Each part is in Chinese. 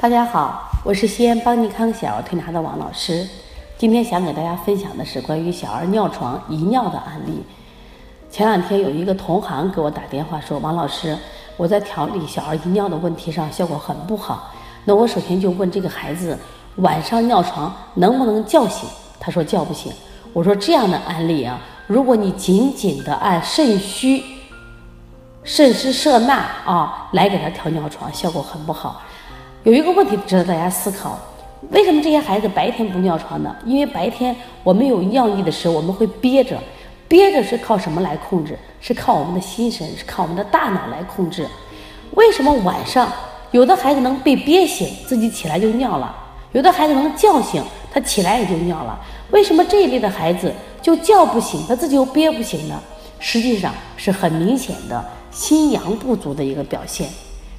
大家好，我是西安邦尼康小儿推拿的王老师。今天想给大家分享的是关于小儿尿床遗尿的案例。前两天有一个同行给我打电话说：“王老师，我在调理小儿遗尿的问题上效果很不好。那我首先就问这个孩子晚上尿床能不能叫醒？他说叫不醒。我说这样的案例啊，如果你紧紧的按肾虚、肾湿摄纳啊来给他调尿床，效果很不好。”有一个问题值得大家思考：为什么这些孩子白天不尿床呢？因为白天我们有尿意的时候，我们会憋着，憋着是靠什么来控制？是靠我们的心神，是靠我们的大脑来控制。为什么晚上有的孩子能被憋醒，自己起来就尿了；有的孩子能叫醒，他起来也就尿了？为什么这一类的孩子就叫不醒，他自己又憋不醒呢？实际上是很明显的心阳不足的一个表现。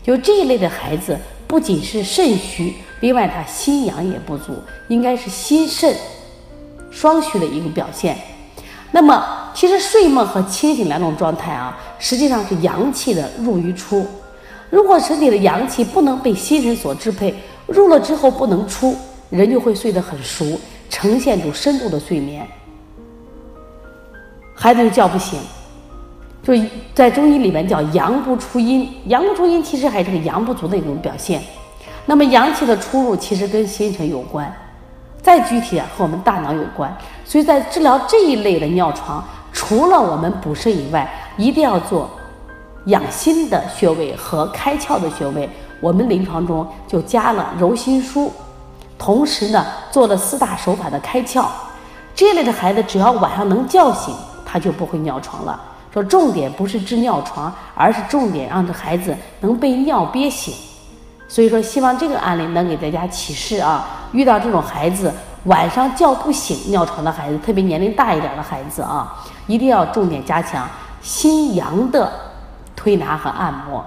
就这一类的孩子。不仅是肾虚，另外他心阳也不足，应该是心肾双虚的一个表现。那么，其实睡梦和清醒两种状态啊，实际上是阳气的入与出。如果身体的阳气不能被心神所支配，入了之后不能出，人就会睡得很熟，呈现出深度的睡眠，孩子就叫不醒。就在中医里面叫阳不出阴，阳不出阴其实还是个阳不足的一种表现。那么阳气的出入其实跟心神有关，再具体啊和我们大脑有关。所以在治疗这一类的尿床，除了我们补肾以外，一定要做养心的穴位和开窍的穴位。我们临床中就加了揉心枢，同时呢做了四大手法的开窍。这类的孩子只要晚上能叫醒，他就不会尿床了。说重点不是治尿床，而是重点让这孩子能被尿憋醒。所以说，希望这个案例能给大家启示啊！遇到这种孩子晚上叫不醒尿床的孩子，特别年龄大一点的孩子啊，一定要重点加强心阳的推拿和按摩。